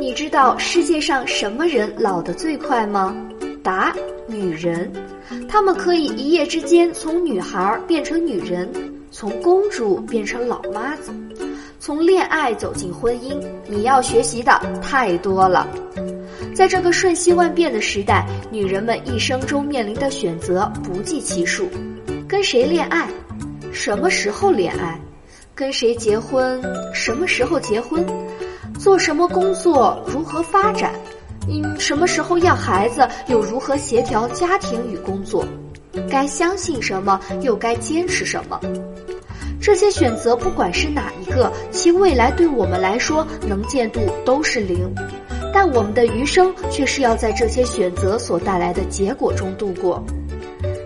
你知道世界上什么人老得最快吗？答：女人。她们可以一夜之间从女孩变成女人，从公主变成老妈子，从恋爱走进婚姻。你要学习的太多了。在这个瞬息万变的时代，女人们一生中面临的选择不计其数：跟谁恋爱，什么时候恋爱，跟谁结婚，什么时候结婚。做什么工作，如何发展？嗯，什么时候要孩子，又如何协调家庭与工作？该相信什么，又该坚持什么？这些选择，不管是哪一个，其未来对我们来说能见度都是零。但我们的余生却是要在这些选择所带来的结果中度过。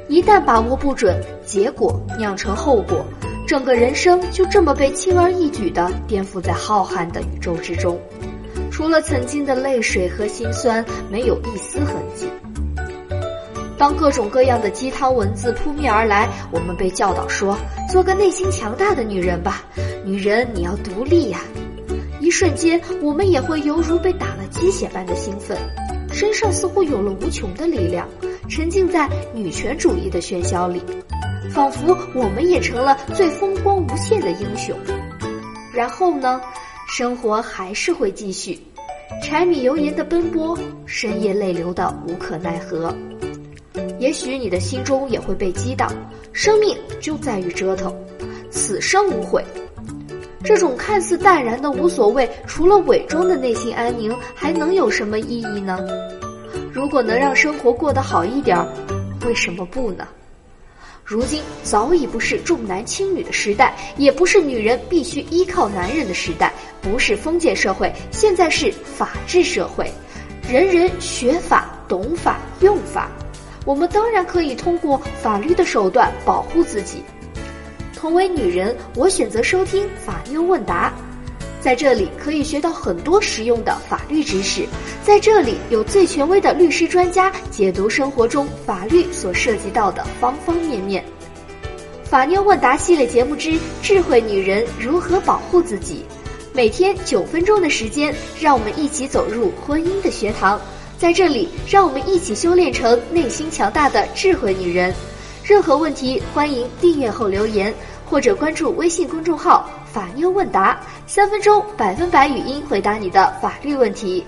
一旦把握不准，结果酿成后果。整个人生就这么被轻而易举地颠覆在浩瀚的宇宙之中，除了曾经的泪水和心酸，没有一丝痕迹。当各种各样的鸡汤文字扑面而来，我们被教导说：“做个内心强大的女人吧，女人你要独立呀。”一瞬间，我们也会犹如被打了鸡血般的兴奋，身上似乎有了无穷的力量，沉浸在女权主义的喧嚣里。仿佛我们也成了最风光无限的英雄，然后呢，生活还是会继续，柴米油盐的奔波，深夜泪流的无可奈何。也许你的心中也会被激荡，生命就在于折腾，此生无悔。这种看似淡然的无所谓，除了伪装的内心安宁，还能有什么意义呢？如果能让生活过得好一点，为什么不呢？如今早已不是重男轻女的时代，也不是女人必须依靠男人的时代，不是封建社会，现在是法治社会，人人学法、懂法、用法。我们当然可以通过法律的手段保护自己。同为女人，我选择收听法妞问答。在这里可以学到很多实用的法律知识，在这里有最权威的律师专家解读生活中法律所涉及到的方方面面。法妞问答系列节目之智慧女人如何保护自己，每天九分钟的时间，让我们一起走入婚姻的学堂。在这里，让我们一起修炼成内心强大的智慧女人。任何问题，欢迎订阅后留言。或者关注微信公众号“法妞问答”，三分钟百分百语音回答你的法律问题。